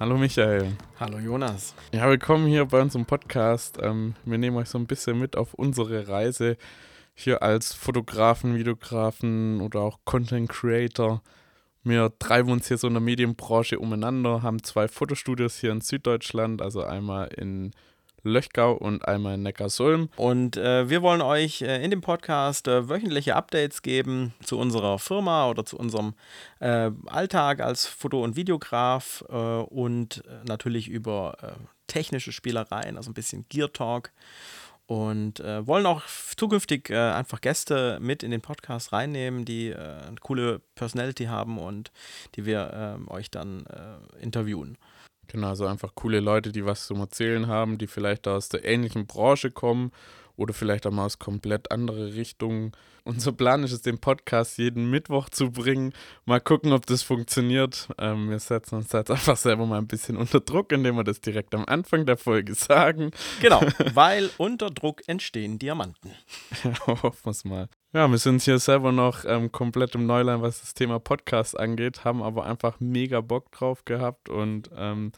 Hallo Michael. Hallo Jonas. Ja, willkommen hier bei unserem Podcast. Ähm, wir nehmen euch so ein bisschen mit auf unsere Reise hier als Fotografen, Videografen oder auch Content Creator. Wir treiben uns hier so in der Medienbranche umeinander, haben zwei Fotostudios hier in Süddeutschland, also einmal in Löchgau und einmal in Neckarsulm. Und äh, wir wollen euch äh, in dem Podcast äh, wöchentliche Updates geben zu unserer Firma oder zu unserem äh, Alltag als Foto- und Videograf äh, und äh, natürlich über technische Spielereien, also ein bisschen Gear Talk. Und wollen auch zukünftig einfach Gäste mit in den Podcast reinnehmen, die eine coole Personality haben und die wir ähm, euch dann interviewen. Genau, so einfach coole Leute, die was zum Erzählen haben, die vielleicht aus der ähnlichen Branche kommen oder vielleicht auch mal aus komplett andere Richtungen. Unser Plan ist es, den Podcast jeden Mittwoch zu bringen. Mal gucken, ob das funktioniert. Ähm, wir setzen uns jetzt einfach selber mal ein bisschen unter Druck, indem wir das direkt am Anfang der Folge sagen. Genau, weil unter Druck entstehen Diamanten. ja, hoffen wir es mal. Ja, wir sind hier selber noch ähm, komplett im Neuland, was das Thema Podcast angeht, haben aber einfach mega Bock drauf gehabt und ähm,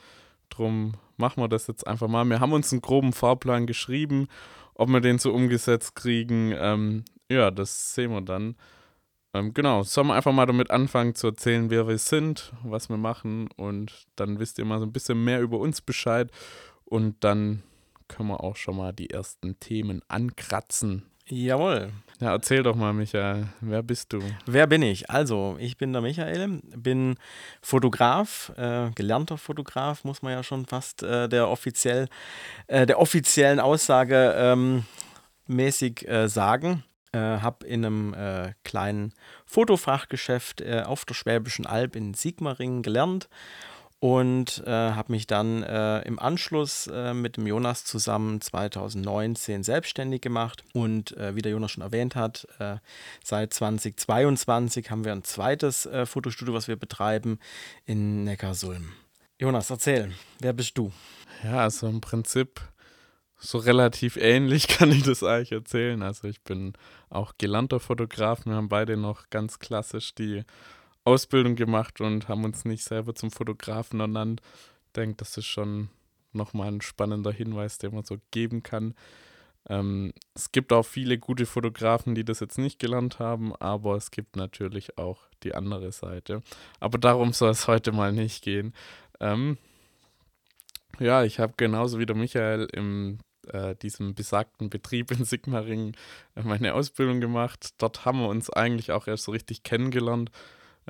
drum machen wir das jetzt einfach mal. Wir haben uns einen groben Fahrplan geschrieben, ob wir den so umgesetzt kriegen, ähm, ja, das sehen wir dann. Ähm, genau, sollen wir einfach mal damit anfangen zu erzählen, wer wir sind, was wir machen und dann wisst ihr mal so ein bisschen mehr über uns Bescheid und dann können wir auch schon mal die ersten Themen ankratzen. Jawohl. Ja, erzähl doch mal, Michael, wer bist du? Wer bin ich? Also, ich bin der Michael, bin Fotograf, äh, gelernter Fotograf, muss man ja schon fast äh, der, offiziell, äh, der offiziellen Aussage ähm, mäßig äh, sagen. Äh, habe in einem äh, kleinen Fotofachgeschäft auf der Schwäbischen Alb in Sigmaringen gelernt und äh, habe mich dann äh, im Anschluss äh, mit dem Jonas zusammen 2019 selbstständig gemacht und äh, wie der Jonas schon erwähnt hat, äh, seit 2022 haben wir ein zweites äh, Fotostudio, was wir betreiben in Neckarsulm. Jonas, erzähl, wer bist du? Ja, also im Prinzip so relativ ähnlich kann ich das eigentlich erzählen. Also ich bin auch gelernter Fotograf. Wir haben beide noch ganz klassisch die Ausbildung gemacht und haben uns nicht selber zum Fotografen ernannt. Ich denke, das ist schon nochmal ein spannender Hinweis, den man so geben kann. Ähm, es gibt auch viele gute Fotografen, die das jetzt nicht gelernt haben, aber es gibt natürlich auch die andere Seite. Aber darum soll es heute mal nicht gehen. Ähm, ja, ich habe genauso wie der Michael im äh, diesem besagten Betrieb in Sigmaringen äh, meine Ausbildung gemacht. Dort haben wir uns eigentlich auch erst so richtig kennengelernt.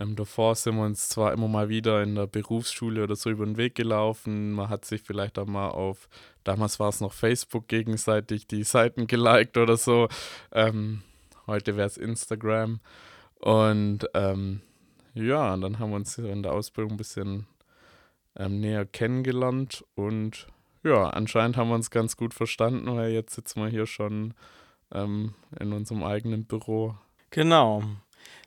Ähm, davor sind wir uns zwar immer mal wieder in der Berufsschule oder so über den Weg gelaufen. Man hat sich vielleicht auch mal auf, damals war es noch Facebook, gegenseitig die Seiten geliked oder so. Ähm, heute wäre es Instagram. Und ähm, ja, dann haben wir uns in der Ausbildung ein bisschen ähm, näher kennengelernt und ja, anscheinend haben wir uns ganz gut verstanden, weil jetzt sitzen wir hier schon ähm, in unserem eigenen Büro. Genau.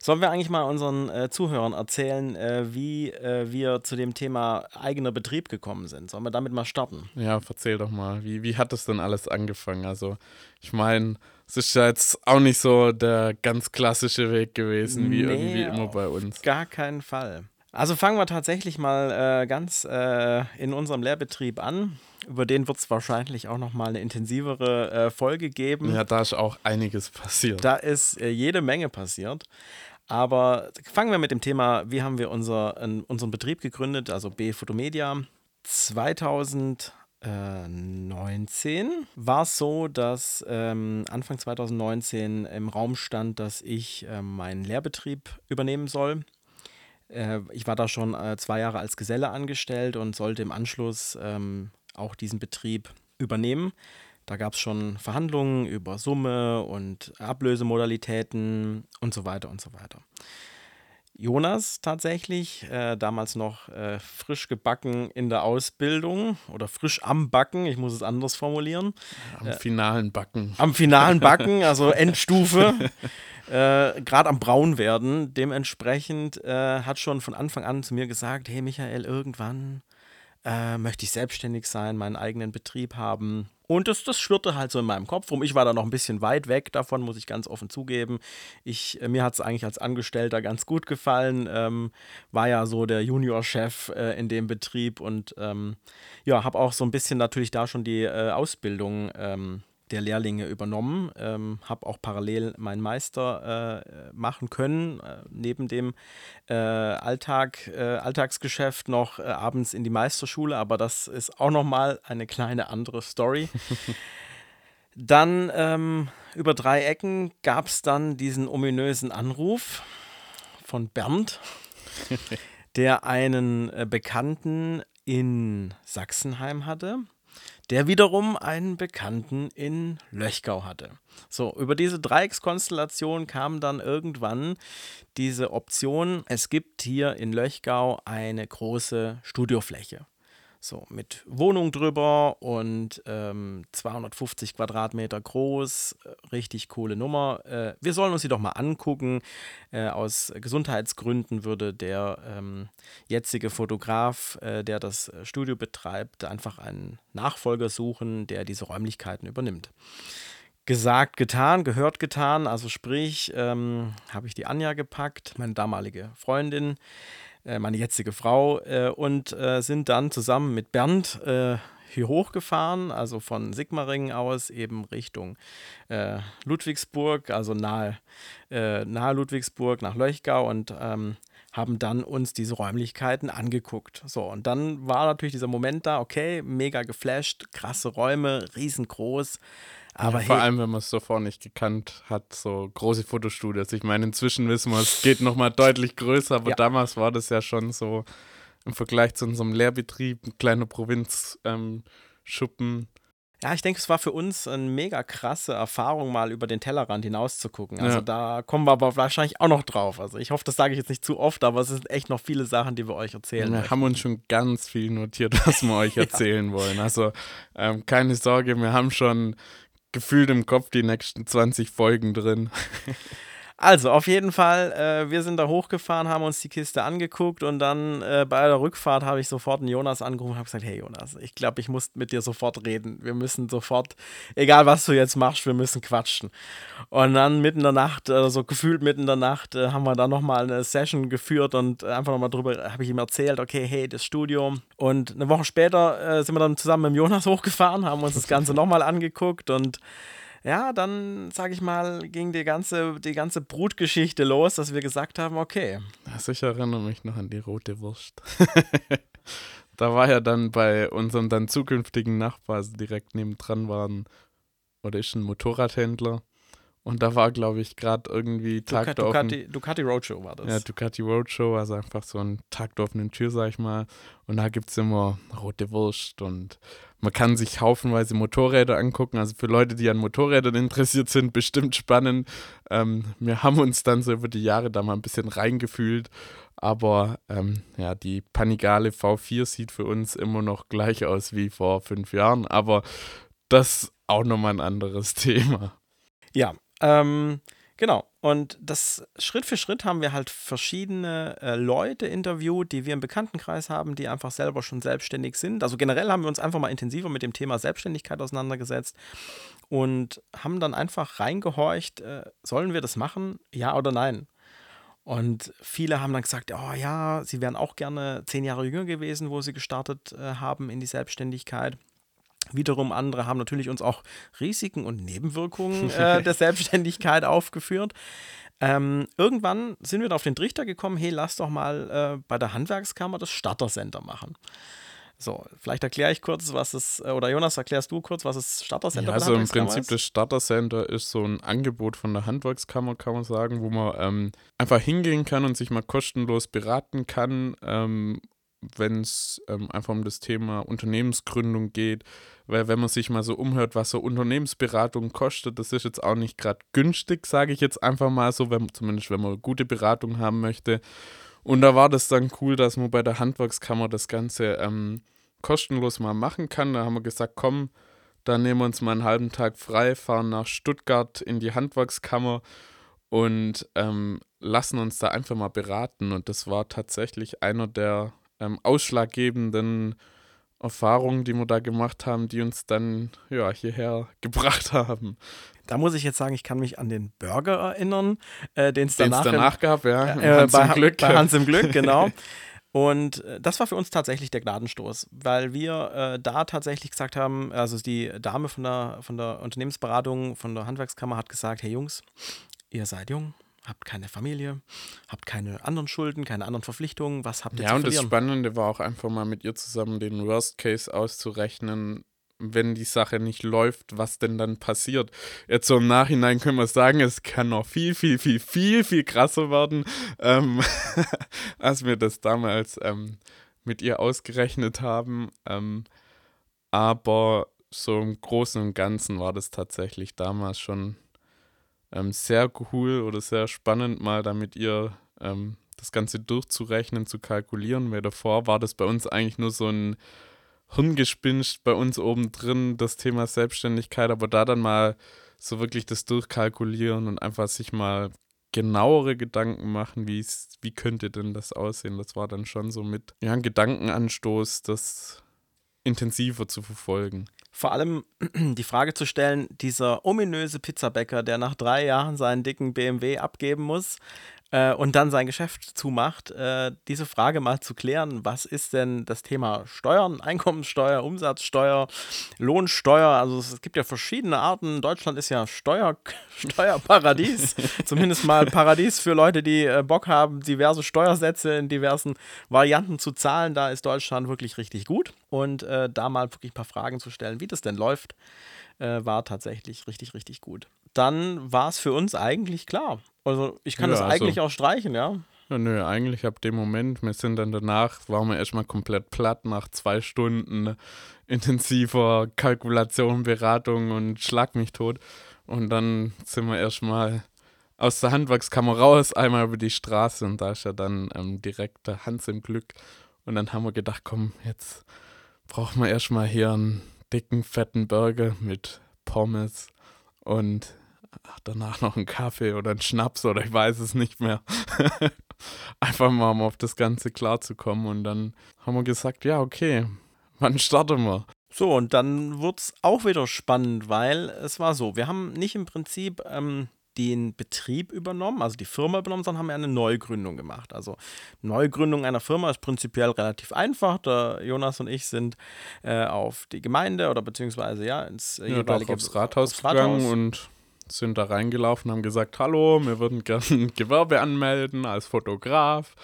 Sollen wir eigentlich mal unseren äh, Zuhörern erzählen, äh, wie äh, wir zu dem Thema eigener Betrieb gekommen sind? Sollen wir damit mal starten? Ja, erzähl doch mal. Wie, wie hat das denn alles angefangen? Also, ich meine, es ist ja jetzt auch nicht so der ganz klassische Weg gewesen, wie nee, irgendwie immer bei uns. Gar keinen Fall. Also fangen wir tatsächlich mal äh, ganz äh, in unserem Lehrbetrieb an. Über den wird es wahrscheinlich auch nochmal eine intensivere äh, Folge geben. Ja, da ist auch einiges passiert. Da ist äh, jede Menge passiert. Aber fangen wir mit dem Thema, wie haben wir unser, unseren Betrieb gegründet, also B Photomedia. 2019 war es so, dass ähm, Anfang 2019 im Raum stand, dass ich äh, meinen Lehrbetrieb übernehmen soll. Äh, ich war da schon äh, zwei Jahre als Geselle angestellt und sollte im Anschluss ähm, auch diesen Betrieb übernehmen. Da gab es schon Verhandlungen über Summe und Ablösemodalitäten und so weiter und so weiter. Jonas tatsächlich, äh, damals noch äh, frisch gebacken in der Ausbildung oder frisch am Backen, ich muss es anders formulieren. Am äh, finalen Backen. Am finalen Backen, also Endstufe, äh, gerade am Braun werden. Dementsprechend äh, hat schon von Anfang an zu mir gesagt, hey Michael, irgendwann Äh, möchte ich selbstständig sein, meinen eigenen Betrieb haben? Und das, das schwirrte halt so in meinem Kopf rum. Ich war da noch ein bisschen weit weg davon, muss ich ganz offen zugeben. Ich, äh, mir hat es eigentlich als Angestellter ganz gut gefallen. Ähm, war ja so der Juniorchef äh, in dem Betrieb und ähm, ja, habe auch so ein bisschen natürlich da schon die äh, Ausbildung ähm, der Lehrlinge übernommen, ähm, habe auch parallel meinen Meister äh, machen können, äh, neben dem äh, Alltag, äh, Alltagsgeschäft noch äh, abends in die Meisterschule, aber das ist auch nochmal eine kleine andere Story. dann ähm, über drei Ecken gab es dann diesen ominösen Anruf von Bernd, der einen äh, Bekannten in Sachsenheim hatte der wiederum einen Bekannten in Löchgau hatte. So, über diese Dreieckskonstellation kam dann irgendwann diese Option, es gibt hier in Löchgau eine große Studiofläche. So, mit Wohnung drüber und ähm, 250 Quadratmeter groß, äh, richtig coole Nummer. Äh, wir sollen uns die doch mal angucken. Äh, aus Gesundheitsgründen würde der ähm, jetzige Fotograf, äh, der das Studio betreibt, einfach einen Nachfolger suchen, der diese Räumlichkeiten übernimmt gesagt, getan, gehört, getan. Also sprich, ähm, habe ich die Anja gepackt, meine damalige Freundin, äh, meine jetzige Frau, äh, und äh, sind dann zusammen mit Bernd äh, hier hochgefahren, also von Sigmaringen aus eben Richtung Ludwigsburg, also nahe, nahe Ludwigsburg nach Leuchgau und ähm, haben dann uns diese Räumlichkeiten angeguckt. So, und dann war natürlich dieser Moment da, okay, mega geflasht, krasse Räume, riesengroß. Aber ja, vor allem, wenn man es zuvor nicht gekannt hat, so große Fotostudios. Ich meine, inzwischen wissen wir, es geht nochmal deutlich größer, aber ja. damals war das ja schon so im Vergleich zu unserem Lehrbetrieb, ein kleiner Provinzschuppen. Ähm, ja, ich denke, es war für uns eine mega krasse Erfahrung, mal über den Tellerrand hinaus zu gucken. Also ja. da kommen wir aber wahrscheinlich auch noch drauf. Also ich hoffe, das sage ich jetzt nicht zu oft, aber es sind echt noch viele Sachen, die wir euch erzählen. Wir möchten. haben uns schon ganz viel notiert, was wir euch erzählen ja. wollen. Also ähm, keine Sorge, wir haben schon gefühlt im Kopf die nächsten 20 Folgen drin. Also, auf jeden Fall, äh, wir sind da hochgefahren, haben uns die Kiste angeguckt und dann äh, bei der Rückfahrt habe ich sofort einen Jonas angerufen und habe gesagt: Hey Jonas, ich glaube, ich muss mit dir sofort reden. Wir müssen sofort, egal was du jetzt machst, wir müssen quatschen. Und dann mitten in der Nacht, äh, so gefühlt mitten in der Nacht, äh, haben wir dann nochmal eine Session geführt und einfach nochmal drüber, habe ich ihm erzählt: Okay, hey, das Studio. Und eine Woche später äh, sind wir dann zusammen mit Jonas hochgefahren, haben uns das Ganze nochmal angeguckt und ja, dann, sage ich mal, ging die ganze, die ganze Brutgeschichte los, dass wir gesagt haben, okay. Also ich erinnere mich noch an die rote Wurst. da war ja dann bei unserem dann zukünftigen Nachbar, also direkt nebendran waren, oder ist ein Motorradhändler. Und da war, glaube ich, gerade irgendwie Tag Ducati, der Ducati, Ducati Roadshow war das. Ja, Ducati Roadshow, also einfach so ein Tag der offenen Tür, sag ich mal. Und da gibt es immer rote Wurst und man kann sich haufenweise Motorräder angucken. Also für Leute, die an Motorrädern interessiert sind, bestimmt spannend. Ähm, wir haben uns dann so über die Jahre da mal ein bisschen reingefühlt. Aber ähm, ja, die Panigale V4 sieht für uns immer noch gleich aus wie vor fünf Jahren. Aber das auch nochmal ein anderes Thema. Ja, ähm, genau. Und das Schritt für Schritt haben wir halt verschiedene äh, Leute interviewt, die wir im Bekanntenkreis haben, die einfach selber schon selbstständig sind. Also generell haben wir uns einfach mal intensiver mit dem Thema Selbstständigkeit auseinandergesetzt und haben dann einfach reingehorcht, äh, sollen wir das machen, ja oder nein? Und viele haben dann gesagt, oh ja, sie wären auch gerne zehn Jahre jünger gewesen, wo sie gestartet äh, haben in die Selbstständigkeit. Wiederum andere haben natürlich uns auch Risiken und Nebenwirkungen äh, der Selbstständigkeit aufgeführt. Ähm, irgendwann sind wir da auf den Trichter gekommen, hey, lass doch mal äh, bei der Handwerkskammer das Starter-Center machen. So, vielleicht erkläre ich kurz, was es, äh, oder Jonas, erklärst du kurz, was das Starter-Center ja, Also im Prinzip ist? das Starter-Center ist so ein Angebot von der Handwerkskammer, kann man sagen, wo man ähm, einfach hingehen kann und sich mal kostenlos beraten kann, ähm, wenn es ähm, einfach um das Thema Unternehmensgründung geht weil wenn man sich mal so umhört, was so Unternehmensberatung kostet, das ist jetzt auch nicht gerade günstig, sage ich jetzt einfach mal so, wenn, zumindest wenn man gute Beratung haben möchte. Und da war das dann cool, dass man bei der Handwerkskammer das Ganze ähm, kostenlos mal machen kann. Da haben wir gesagt, komm, dann nehmen wir uns mal einen halben Tag frei, fahren nach Stuttgart in die Handwerkskammer und ähm, lassen uns da einfach mal beraten. Und das war tatsächlich einer der ähm, ausschlaggebenden Erfahrungen, die wir da gemacht haben, die uns dann ja, hierher gebracht haben. Da muss ich jetzt sagen, ich kann mich an den Burger erinnern, äh, den es danach, danach gab, ja. Äh, Hans bei, im Glück. Bei Hans im Glück, genau. Und äh, das war für uns tatsächlich der Gnadenstoß, weil wir äh, da tatsächlich gesagt haben, also die Dame von der, von der Unternehmensberatung, von der Handwerkskammer hat gesagt, hey Jungs, ihr seid jung, habt keine Familie, habt keine anderen Schulden, keine anderen Verpflichtungen, was habt ihr ja, zu verlieren? Ja, und das Spannende war auch einfach mal mit ihr zusammen den Worst Case auszurechnen, wenn die Sache nicht läuft, was denn dann passiert. Jetzt so im Nachhinein können wir sagen, es kann noch viel, viel, viel, viel, viel krasser werden, ähm, als wir das damals ähm, mit ihr ausgerechnet haben. Ähm, aber so im Großen und Ganzen war das tatsächlich damals schon ähm, sehr cool oder sehr spannend, mal da mit ihr ähm, das Ganze durchzurechnen, zu kalkulieren, weil davor war das bei uns eigentlich nur so ein Hirngespinst bei uns oben drin, das Thema Selbstständigkeit, aber da dann mal so wirklich das durchkalkulieren und einfach sich mal genauere Gedanken machen, wie könnte denn das aussehen. Das war dann schon so mit ja, Gedankenanstoß, das intensiver zu verfolgen. Vor allem die Frage zu stellen, dieser ominöse Pizzabäcker, der nach drei Jahren seinen dicken BMW abgeben muss, äh, und dann sein Geschäft zumacht, äh, diese Frage mal zu klären, was ist denn das Thema Steuern, Einkommenssteuer, Umsatzsteuer, Lohnsteuer, also es gibt ja verschiedene Arten. Deutschland ist ja Steuer, Steuerparadies, zumindest mal Paradies für Leute, die äh, Bock haben, diverse Steuersätze in diversen Varianten zu zahlen. Da ist Deutschland wirklich richtig gut und äh, da mal wirklich ein paar Fragen zu stellen, wie das denn läuft, äh, war tatsächlich richtig, richtig gut dann war es für uns eigentlich klar. Also ich kann ja, das also eigentlich also, auch streichen, ja. Ja, nö, eigentlich ab dem Moment, wir sind dann danach, waren wir erstmal komplett platt nach zwei Stunden intensiver Kalkulation, Beratung und Schlag mich tot. Und dann sind wir erstmal aus der Handwerkskammer raus, einmal über die Straße und da ist ja dann ähm, direkt der Hans im Glück. Und dann haben wir gedacht, komm, jetzt brauchen wir erstmal hier einen dicken, fetten Burger mit Pommes und danach noch einen Kaffee oder einen Schnaps oder ich weiß es nicht mehr. Einfach mal, um auf das Ganze klarzukommen. Und dann haben wir gesagt, ja, okay, wann starten wir? So, und dann wird es auch wieder spannend, weil es war so, wir haben nicht im Prinzip ähm, den Betrieb übernommen, also die Firma übernommen, sondern haben eine Neugründung gemacht. Also Neugründung einer Firma ist prinzipiell relativ einfach. Der Jonas und ich sind äh, auf die Gemeinde oder beziehungsweise ja ins äh, ja, jeweilige aufs Rathaus, aufs Rathaus gegangen und sind da reingelaufen, haben gesagt, hallo, wir würden gerne ein Gewerbe anmelden als Fotograf.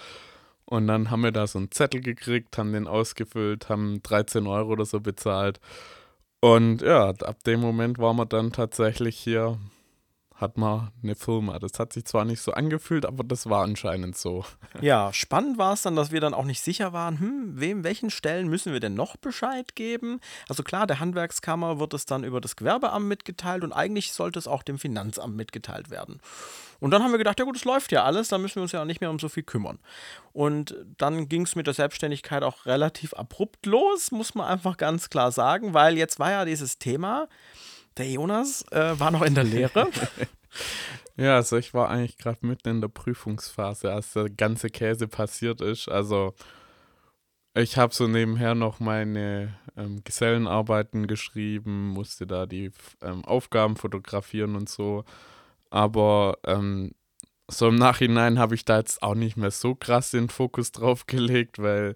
Und dann haben wir da so einen Zettel gekriegt, haben den ausgefüllt, haben 13 Euro oder so bezahlt. Und ja, ab dem Moment waren wir dann tatsächlich hier hat man eine Firma. Das hat sich zwar nicht so angefühlt, aber das war anscheinend so. Ja, spannend war es dann, dass wir dann auch nicht sicher waren, hm, wem, welchen Stellen müssen wir denn noch Bescheid geben? Also klar, der Handwerkskammer wird es dann über das Gewerbeamt mitgeteilt und eigentlich sollte es auch dem Finanzamt mitgeteilt werden. Und dann haben wir gedacht, ja gut, es läuft ja alles, da müssen wir uns ja auch nicht mehr um so viel kümmern. Und dann ging es mit der Selbstständigkeit auch relativ abrupt los, muss man einfach ganz klar sagen, weil jetzt war ja dieses Thema, der Jonas äh, war noch in der Lehre. ja, also ich war eigentlich gerade mitten in der Prüfungsphase, als der ganze Käse passiert ist. Also ich habe so nebenher noch meine ähm, Gesellenarbeiten geschrieben, musste da die ähm, Aufgaben fotografieren und so. Aber ähm, so im Nachhinein habe ich da jetzt auch nicht mehr so krass den Fokus drauf gelegt, weil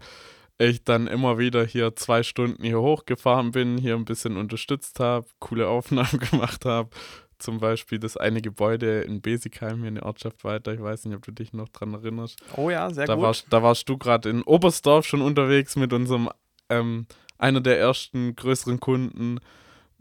ich dann immer wieder hier zwei Stunden hier hochgefahren bin, hier ein bisschen unterstützt habe, coole Aufnahmen gemacht habe. Zum Beispiel das eine Gebäude in Besigheim, hier in der Ortschaft weiter. Ich weiß nicht, ob du dich noch dran erinnerst. Oh ja, sehr da gut. Warst, da warst du gerade in Oberstdorf schon unterwegs mit unserem, ähm, einer der ersten größeren Kunden.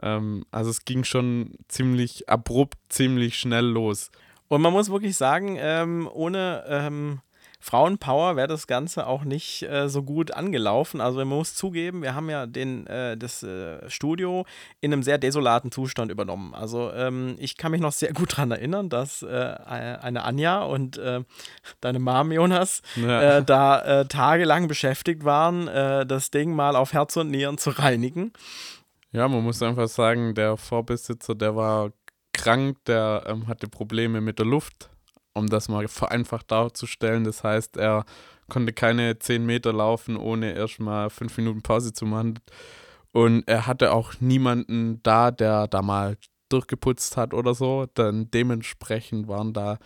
Ähm, also es ging schon ziemlich abrupt, ziemlich schnell los. Und man muss wirklich sagen, ähm, ohne ähm, Frauenpower wäre das Ganze auch nicht äh, so gut angelaufen. Also man muss zugeben, wir haben ja den, äh, das äh, Studio in einem sehr desolaten Zustand übernommen. Also ähm, ich kann mich noch sehr gut daran erinnern, dass äh, eine Anja und äh, deine Mom, Jonas, ja. Äh, da tagelang beschäftigt waren, das Ding mal auf Herz und Nieren zu reinigen. Ja, man muss einfach sagen, der Vorbesitzer, der war krank, der ähm, hatte Probleme mit der Luft um das mal vereinfacht darzustellen. Das heißt, er konnte keine zehn Meter laufen, ohne erstmal fünf Minuten Pause zu machen. Und er hatte auch niemanden da, der da mal durchgeputzt hat oder so. Dann dementsprechend waren da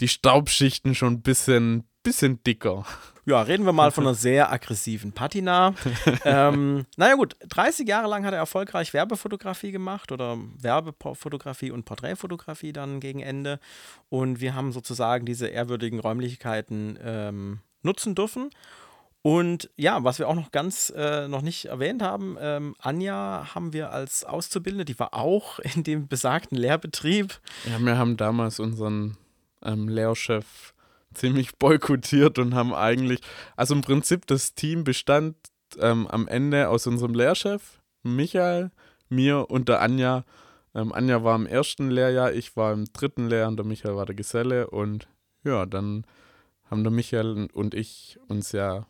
die Staubschichten schon ein bisschen, bisschen dicker. Ja, reden wir mal von einer sehr aggressiven Patina. ähm, naja gut, 30 Jahre lang hat er erfolgreich Werbefotografie gemacht oder Werbefotografie und Porträtfotografie dann gegen Ende. Und wir haben sozusagen diese ehrwürdigen Räumlichkeiten ähm, nutzen dürfen. Und ja, was wir auch noch ganz äh, noch nicht erwähnt haben, ähm, Anja haben wir als Auszubildende, die war auch in dem besagten Lehrbetrieb. Ja, wir haben damals unseren ähm, Lehrchef ziemlich boykottiert und haben eigentlich, also im Prinzip das Team bestand ähm, am Ende aus unserem Lehrchef, Michael, mir und der Anja. Ähm, Anja war im ersten Lehrjahr, ich war im dritten Lehrjahr und der Michael war der Geselle und ja, dann haben der Michael und ich uns ja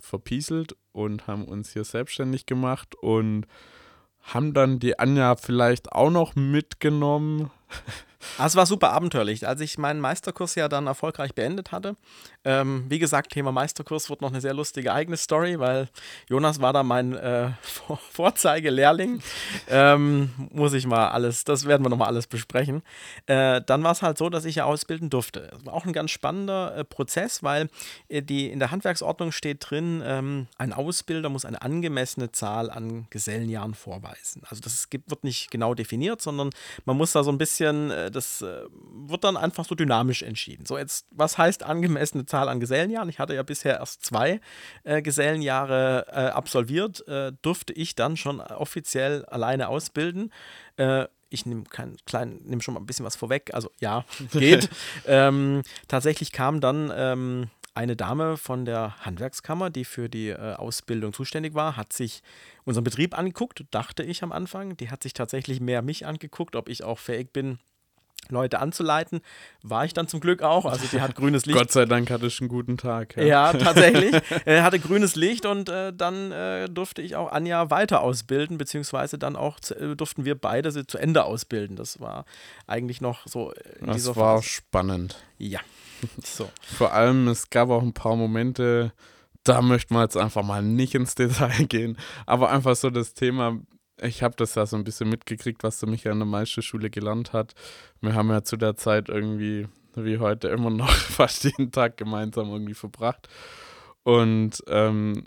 verpieselt und haben uns hier selbstständig gemacht und haben dann die Anja vielleicht auch noch mitgenommen. Ah, es war super abenteuerlich. Als ich meinen Meisterkurs ja dann erfolgreich beendet hatte, ähm, wie gesagt, Thema Meisterkurs wird noch eine sehr lustige eigene Story, weil Jonas war da mein äh, Vor Vorzeigelehrling. Ähm, muss ich mal alles, das werden wir nochmal alles besprechen. Äh, dann war es halt so, dass ich ja ausbilden durfte. Das war auch ein ganz spannender äh, Prozess, weil äh, die, in der Handwerksordnung steht drin, ähm, ein Ausbilder muss eine angemessene Zahl an Gesellenjahren vorweisen. Also das gibt, wird nicht genau definiert, sondern man muss da so ein bisschen äh, das äh, wird dann einfach so dynamisch entschieden. So, jetzt, was heißt angemessene Zahl an Gesellenjahren? Ich hatte ja bisher erst zwei äh, Gesellenjahre äh, absolviert, äh, durfte ich dann schon offiziell alleine ausbilden. Äh, ich nehme nehm schon mal ein bisschen was vorweg. Also ja, geht. ähm, tatsächlich kam dann ähm, eine Dame von der Handwerkskammer, die für die äh, Ausbildung zuständig war, hat sich unseren Betrieb angeguckt, dachte ich am Anfang. Die hat sich tatsächlich mehr mich angeguckt, ob ich auch fähig bin, Leute anzuleiten. War ich dann zum Glück auch. Also die hat grünes Licht. Gott sei Dank hatte ich einen guten Tag. Ja, ja tatsächlich. Er hatte grünes Licht und äh, dann äh, durfte ich auch Anja weiter ausbilden, beziehungsweise dann auch zu, äh, durften wir beide sie zu Ende ausbilden. Das war eigentlich noch so. In das war Phase. spannend. Ja. So. Vor allem, es gab auch ein paar Momente, da möchten wir jetzt einfach mal nicht ins Detail gehen, aber einfach so das Thema, ich habe das ja so ein bisschen mitgekriegt, was du mich ja in der Meisterschule gelernt hat. Wir haben ja zu der Zeit irgendwie, wie heute, immer noch fast jeden Tag gemeinsam irgendwie verbracht. Und ähm,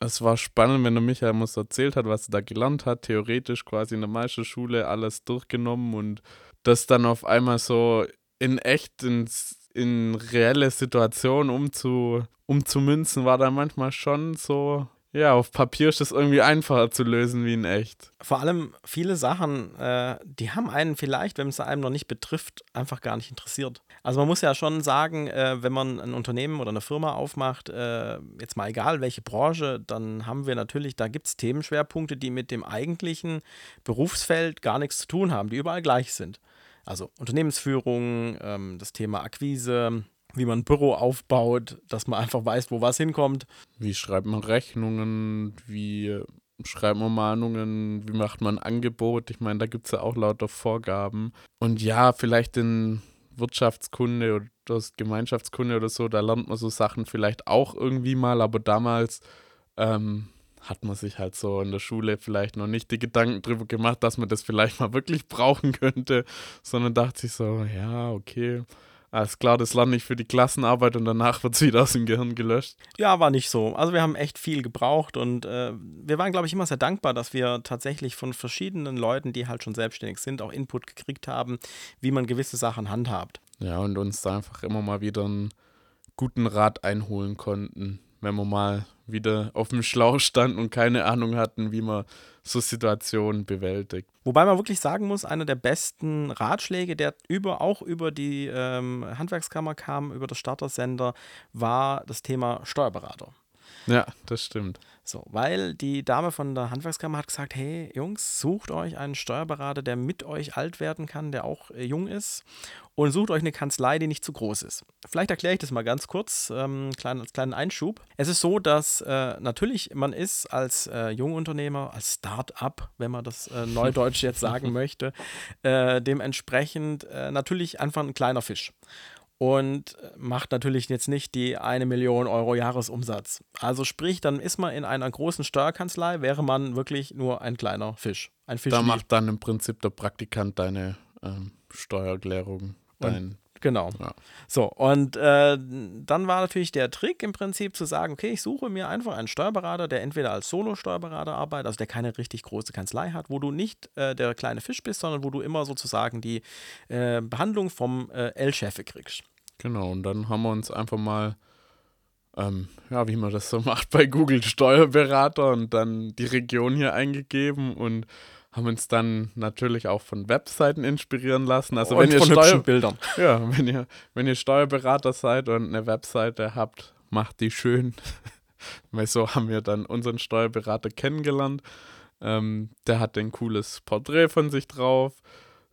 es war spannend, wenn der Michael uns erzählt hat, was er da gelernt hat, theoretisch quasi in der Meisterschule alles durchgenommen und das dann auf einmal so in echt ins, in reelle Situationen umzu, umzumünzen, war dann manchmal schon so ja, auf Papier ist das irgendwie einfacher zu lösen wie in echt. Vor allem viele Sachen, äh, die haben einen vielleicht, wenn es einem noch nicht betrifft, einfach gar nicht interessiert. Also man muss ja schon sagen, äh, wenn man ein Unternehmen oder eine Firma aufmacht, äh, jetzt mal egal welche Branche, dann haben wir natürlich, da gibt es Themenschwerpunkte, die mit dem eigentlichen Berufsfeld gar nichts zu tun haben, die überall gleich sind. Also Unternehmensführung, ähm, das Thema Akquise, wie man ein Büro aufbaut, dass man einfach weiß, wo was hinkommt. Wie schreibt man Rechnungen, wie schreibt man Mahnungen, wie macht man ein Angebot? Ich meine, da gibt es ja auch lauter Vorgaben. Und ja, vielleicht in Wirtschaftskunde oder Gemeinschaftskunde oder so, da lernt man so Sachen vielleicht auch irgendwie mal, aber damals ähm, hat man sich halt so in der Schule vielleicht noch nicht die Gedanken drüber gemacht, dass man das vielleicht mal wirklich brauchen könnte, sondern dachte sich so, ja, okay, alles klar, das lerne ich für die Klassenarbeit und danach wird es wieder aus dem Gehirn gelöscht. Ja, war nicht so. Also wir haben echt viel gebraucht und äh, wir waren, glaube ich, immer sehr dankbar, dass wir tatsächlich von verschiedenen Leuten, die halt schon selbstständig sind, auch Input gekriegt haben, wie man gewisse Sachen handhabt. Ja, und uns da einfach immer mal wieder einen guten Rat einholen konnten, wenn wir mal wieder auf dem Schlauch standen und keine Ahnung hatten, wie man so Situationen bewältigt. Wobei man wirklich sagen muss, einer der besten Ratschläge, der über, auch über die ähm, Handwerkskammer kam, über das Startersender, war das Thema Steuerberater. Ja, das stimmt. So, weil die Dame von der Handwerkskammer hat gesagt, hey Jungs, sucht euch einen Steuerberater, der mit euch alt werden kann, der auch äh, jung ist und sucht euch eine Kanzlei, die nicht zu groß ist. Vielleicht erkläre ich das mal ganz kurz, ähm, klein, als kleinen Einschub. Es ist so, dass äh, natürlich man ist als äh, Jungunternehmer, als Start-up, wenn man das äh, neudeutsch jetzt sagen möchte, äh, dementsprechend äh, natürlich einfach ein kleiner Fisch. Und macht natürlich jetzt nicht die eine Million Euro Jahresumsatz. Also sprich, dann ist man in einer großen Steuerkanzlei, wäre man wirklich nur ein kleiner Fisch. Ein Fisch. Da macht dann im Prinzip der Praktikant deine ähm, Steuererklärung, dein Genau. Ja. So, und äh, dann war natürlich der Trick im Prinzip zu sagen, okay, ich suche mir einfach einen Steuerberater, der entweder als Solo-Steuerberater arbeitet, also der keine richtig große Kanzlei hat, wo du nicht äh, der kleine Fisch bist, sondern wo du immer sozusagen die äh, Behandlung vom äh, L-Chefe kriegst. Genau, und dann haben wir uns einfach mal, ähm, ja, wie man das so macht, bei Google Steuerberater und dann die Region hier eingegeben und haben uns dann natürlich auch von Webseiten inspirieren lassen. Also und wenn ihr von Steuer Bildern. ja, wenn ihr wenn ihr Steuerberater seid und eine Webseite habt, macht die schön. Weil so haben wir dann unseren Steuerberater kennengelernt. Ähm, der hat ein cooles Porträt von sich drauf.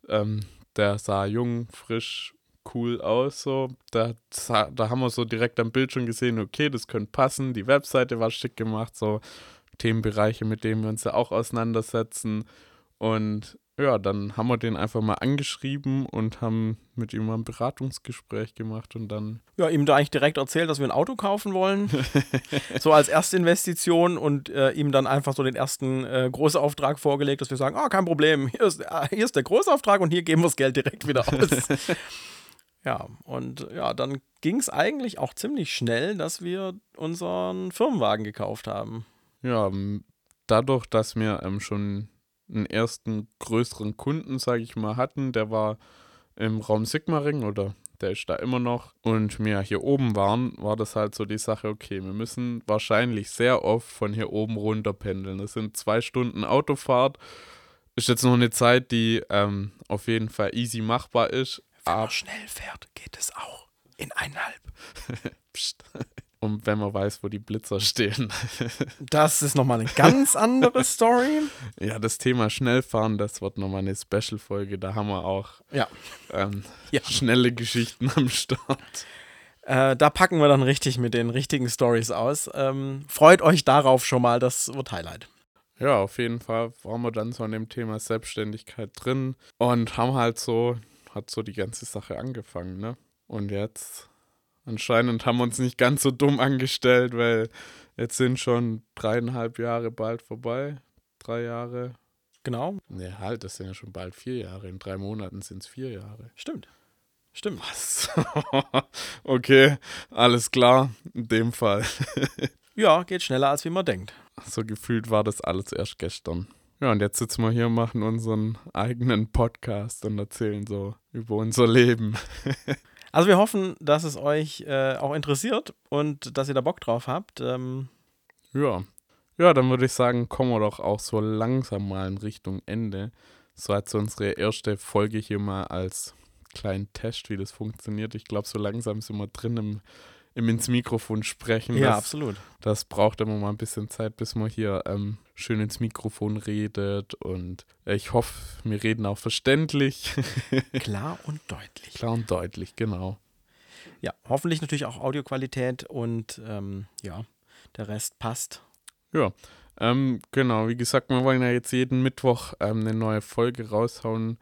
Ähm, der sah jung, frisch, cool aus. So. Da, da haben wir so direkt am Bild schon gesehen, okay, das könnte passen. Die Webseite war schick gemacht, so Themenbereiche, mit denen wir uns ja auch auseinandersetzen. Und ja, dann haben wir den einfach mal angeschrieben und haben mit ihm mal ein Beratungsgespräch gemacht und dann. Ja, ihm da eigentlich direkt erzählt, dass wir ein Auto kaufen wollen. so als Erstinvestition und äh, ihm dann einfach so den ersten äh, Großauftrag vorgelegt, dass wir sagen: Ah, kein Problem, hier ist, äh, hier ist der Großauftrag und hier geben wir das Geld direkt wieder aus. ja, und ja, dann ging es eigentlich auch ziemlich schnell, dass wir unseren Firmenwagen gekauft haben. Ja, dadurch, dass wir ähm, schon einen ersten größeren Kunden, sage ich mal, hatten. Der war im Raum Sigmaring oder der ist da immer noch. Und wir hier oben waren, war das halt so die Sache, okay, wir müssen wahrscheinlich sehr oft von hier oben runter pendeln. Das sind zwei Stunden Autofahrt. Ist jetzt noch eine Zeit, die ähm, auf jeden Fall easy machbar ist. Wenn man schnell fährt, geht es auch in eineinhalb. Und wenn man weiß, wo die Blitzer stehen. das ist nochmal eine ganz andere Story. Ja, das Thema Schnellfahren, das wird nochmal eine Special-Folge. Da haben wir auch ja. Ähm, ja. schnelle Geschichten am Start. Äh, da packen wir dann richtig mit den richtigen Stories aus. Ähm, freut euch darauf schon mal, das wird Highlight. Ja, auf jeden Fall waren wir dann so an dem Thema Selbstständigkeit drin und haben halt so, hat so die ganze Sache angefangen, ne? Und jetzt Anscheinend haben wir uns nicht ganz so dumm angestellt, weil jetzt sind schon dreieinhalb Jahre bald vorbei. Drei Jahre. Genau. Ne, halt, das sind ja schon bald vier Jahre. In drei Monaten sind es vier Jahre. Stimmt. Stimmt. Was? okay, alles klar. In dem Fall. ja, geht schneller, als wie man denkt. So gefühlt war das alles erst gestern. Ja, und jetzt sitzen wir hier und machen unseren eigenen Podcast und erzählen so über unser Leben. Also wir hoffen, dass es euch äh, auch interessiert und dass ihr da Bock drauf habt. Ähm ja. Ja, dann würde ich sagen, kommen wir doch auch so langsam mal in Richtung Ende. So als unsere erste Folge hier mal als kleinen Test, wie das funktioniert. Ich glaube, so langsam sind wir drin im im ins Mikrofon sprechen. Ja, das, absolut. Das braucht immer mal ein bisschen Zeit, bis man hier ähm, schön ins Mikrofon redet. Und ich hoffe, wir reden auch verständlich. Klar und deutlich. Klar und deutlich, genau. Ja, hoffentlich natürlich auch Audioqualität und ähm, ja, der Rest passt. Ja, ähm, genau. Wie gesagt, wir wollen ja jetzt jeden Mittwoch ähm, eine neue Folge raushauen.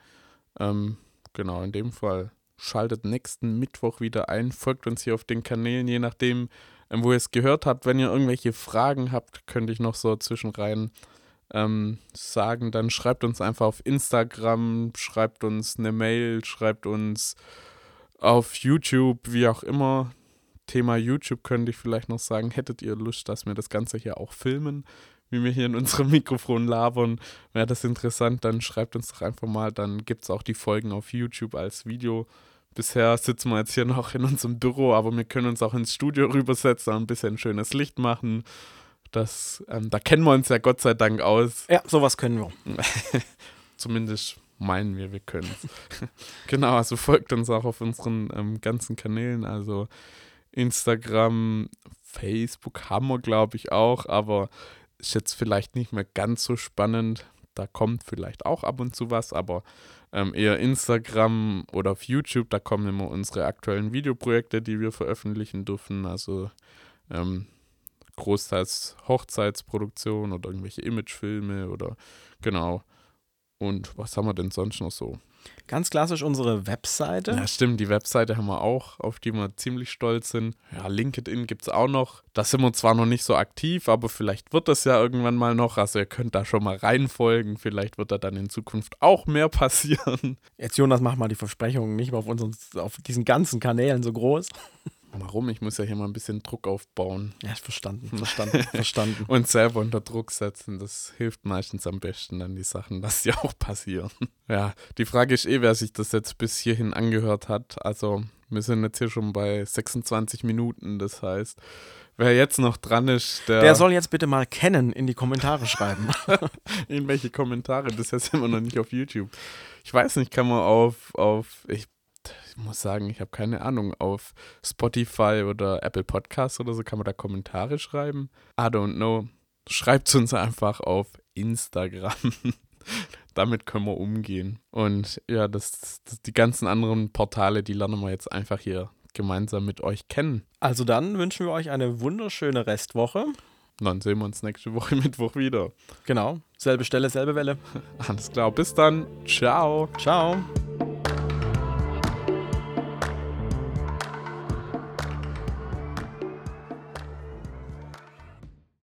Ähm, genau, in dem Fall Schaltet nächsten Mittwoch wieder ein, folgt uns hier auf den Kanälen, je nachdem, ähm, wo ihr es gehört habt. Wenn ihr irgendwelche Fragen habt, könnte ich noch so zwischenrein ähm, sagen, dann schreibt uns einfach auf Instagram, schreibt uns eine Mail, schreibt uns auf YouTube, wie auch immer. Thema YouTube könnte ich vielleicht noch sagen, hättet ihr Lust, dass wir das Ganze hier auch filmen? Wie wir hier in unserem Mikrofon labern. Wäre das interessant, dann schreibt uns doch einfach mal. Dann gibt es auch die Folgen auf YouTube als Video. Bisher sitzen wir jetzt hier noch in unserem Büro, aber wir können uns auch ins Studio rübersetzen und ein bisschen schönes Licht machen. Das, ähm, da kennen wir uns ja Gott sei Dank aus. Ja, sowas können wir. Zumindest meinen wir, wir können es. genau, also folgt uns auch auf unseren ähm, ganzen Kanälen, also Instagram, Facebook haben wir, glaube ich, auch, aber ist jetzt vielleicht nicht mehr ganz so spannend. Da kommt vielleicht auch ab und zu was, aber ähm, eher Instagram oder auf YouTube, da kommen immer unsere aktuellen Videoprojekte, die wir veröffentlichen dürfen. Also ähm, großteils Hochzeitsproduktion oder irgendwelche Imagefilme oder genau. Und was haben wir denn sonst noch so? Ganz klassisch unsere Webseite. Ja, stimmt, die Webseite haben wir auch, auf die wir ziemlich stolz sind. Ja, LinkedIn gibt es auch noch. Da sind wir zwar noch nicht so aktiv, aber vielleicht wird das ja irgendwann mal noch. Also ihr könnt da schon mal reinfolgen. Vielleicht wird da dann in Zukunft auch mehr passieren. Jetzt, Jonas, mach mal die Versprechungen nicht mehr auf, unseren, auf diesen ganzen Kanälen so groß. Warum? Ich muss ja hier mal ein bisschen Druck aufbauen. Ja, verstanden, verstanden, verstanden. Und selber unter Druck setzen, das hilft meistens am besten dann die Sachen, dass die auch passieren. Ja, die Frage ist eh, wer sich das jetzt bis hierhin angehört hat. Also, wir sind jetzt hier schon bei 26 Minuten, das heißt, wer jetzt noch dran ist, der. Der soll jetzt bitte mal kennen in die Kommentare schreiben. in welche Kommentare? Das ist jetzt immer noch nicht auf YouTube. Ich weiß nicht, kann man auf, auf ich muss sagen, ich habe keine Ahnung, auf Spotify oder Apple Podcasts oder so kann man da Kommentare schreiben. I don't know. Schreibt uns einfach auf Instagram. Damit können wir umgehen. Und ja, das, das, die ganzen anderen Portale, die lernen wir jetzt einfach hier gemeinsam mit euch kennen. Also dann wünschen wir euch eine wunderschöne Restwoche. Dann sehen wir uns nächste Woche Mittwoch wieder. Genau. Selbe Stelle, selbe Welle. Alles klar. Bis dann. Ciao. Ciao.